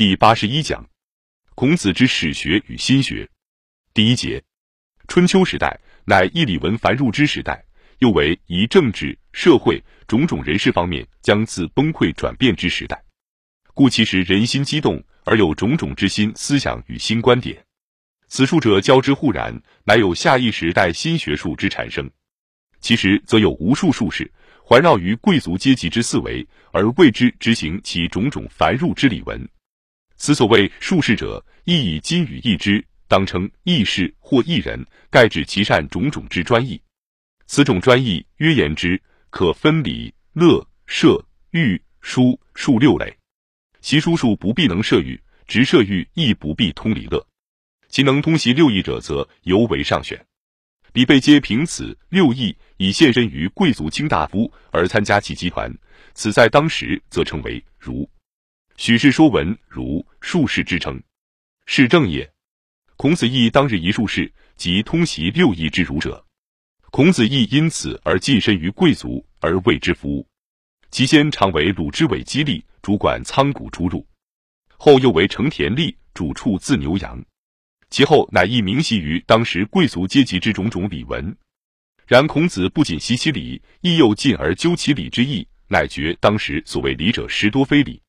第八十一讲，孔子之史学与心学。第一节，春秋时代乃义礼文繁入之时代，又为以政治、社会种种人事方面将自崩溃转变之时代，故其实人心激动而有种种之心思想与新观点。此术者交织互然，乃有下一时代新学术之产生。其实则有无数术士环绕于贵族阶级之四维，而为之执行其种种繁入之礼文。此所谓术士者，亦以今语义之，当称义士或义人，盖指其善种种之专义。此种专义，约言之，可分礼、乐、射、御、书数六类。习书数不必能射御，直射御亦不必通礼乐。其能通习六艺者，则尤为上选。彼辈皆凭此六艺，以献身于贵族卿大夫而参加其集团。此在当时，则称为儒。许氏说文儒术士之称，是正也。孔子亦当日一术士，即通习六艺之儒者。孔子亦因此而近身于贵族，而为之服务。其先常为鲁之尾激励，主管仓谷出入；后又为成田吏，主处自牛羊。其后乃亦明习于当时贵族阶级之种种礼文。然孔子不仅习其礼，亦又进而究其礼之意，乃觉当时所谓礼者实多非礼。《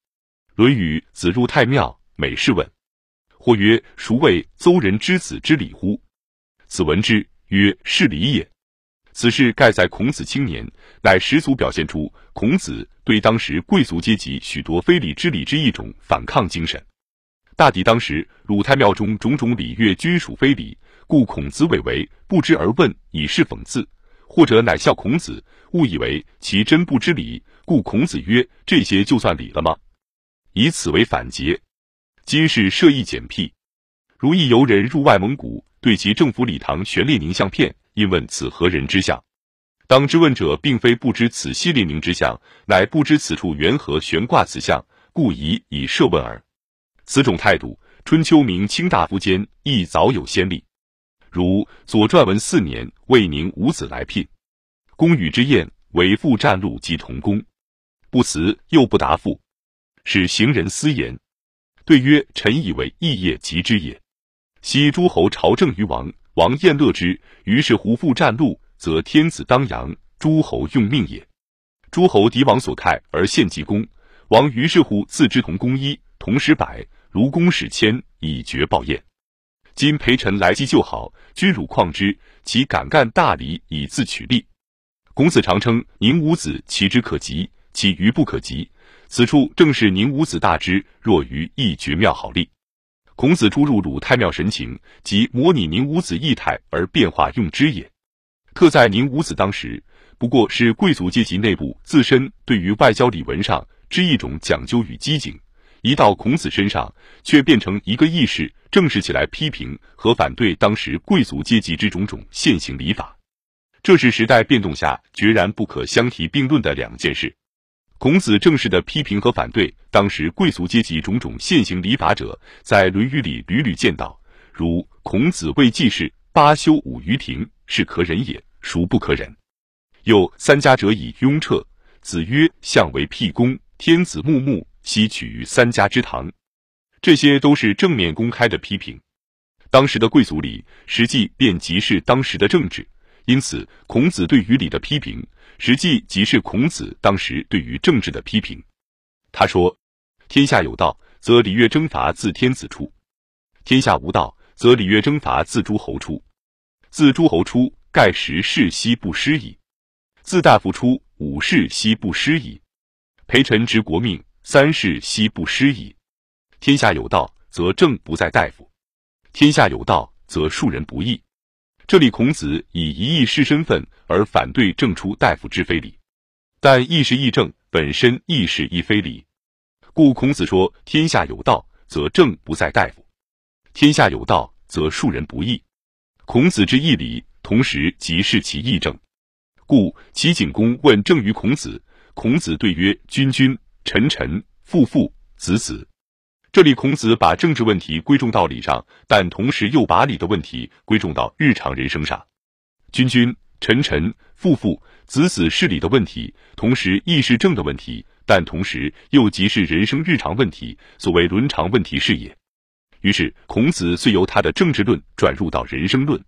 论语·子入太庙，每事问。或曰：“孰谓邹人之子之礼乎？”子闻之曰：“是礼也。”此事盖在孔子青年，乃十足表现出孔子对当时贵族阶级许多非礼之礼之一种反抗精神。大抵当时鲁太庙中种种礼乐均属非礼，故孔子委为不知而问，以示讽刺；或者乃笑孔子，误以为其真不知礼，故孔子曰：“这些就算礼了吗？”以此为反诘。今是设意简辟，如一游人入外蒙古，对其政府礼堂悬列宁相片，因问此何人之相？当知问者，并非不知此系列宁之相，乃不知此处缘何悬挂此相，故疑以设问耳。此种态度，春秋明卿大夫间亦早有先例。如《左传》文四年，魏宁五子来聘，公与之宴，为父战路及同工，不辞又不答复。使行人私言，对曰：“臣以为义业及之也。”昔诸侯朝政于王，王宴乐之，于是胡父战禄，则天子当阳，诸侯用命也。诸侯敌王所慨而献祭公，王于是乎自之同公一，同时百，如公使千，以绝报宴。今陪臣来祭就好，君汝况之，其敢干大礼以自取利。孔子常称宁武子，其之可及，其愚不可及。此处正是宁武子大之若愚一绝妙好例。孔子出入鲁太庙神情，即模拟宁武子意态而变化用之也。特在宁武子当时，不过是贵族阶级内部自身对于外交礼文上之一种讲究与机警，一到孔子身上，却变成一个义士，正式起来批评和反对当时贵族阶级之种种现行礼法。这是时代变动下决然不可相提并论的两件事。孔子正式的批评和反对当时贵族阶级种种现行礼法者，在《论语》里屡屡见到。如孔子谓季氏：“八修五于庭，是可忍也，孰不可忍？”又三家者以雍彻。子曰：“相为辟公，天子穆穆，悉取于三家之堂。”这些都是正面公开的批评。当时的贵族礼，实际便即是当时的政治。因此，孔子对于礼的批评。实际即是孔子当时对于政治的批评。他说：“天下有道，则礼乐征伐自天子出；天下无道，则礼乐征伐自诸侯出。自诸侯出，盖十世兮不失矣；自大夫出，五世兮不失矣；陪臣执国命，三世兮不失矣。天下有道，则政不在大夫；天下有道，则庶人不义。”这里孔子以一义士身份而反对正出大夫之非礼，但义士义正本身亦是亦非礼，故孔子说：天下有道，则正不在大夫；天下有道，则庶人不义。孔子之义礼，同时即是其义正。故齐景公问政于孔子，孔子对曰：君君，臣臣，父父，子子。这里，孔子把政治问题归重到礼上，但同时又把礼的问题归重到日常人生上。君君臣臣、父父、子子是礼的问题，同时亦是政的问题，但同时又即是人生日常问题，所谓伦常问题是也。于是，孔子遂由他的政治论转入到人生论。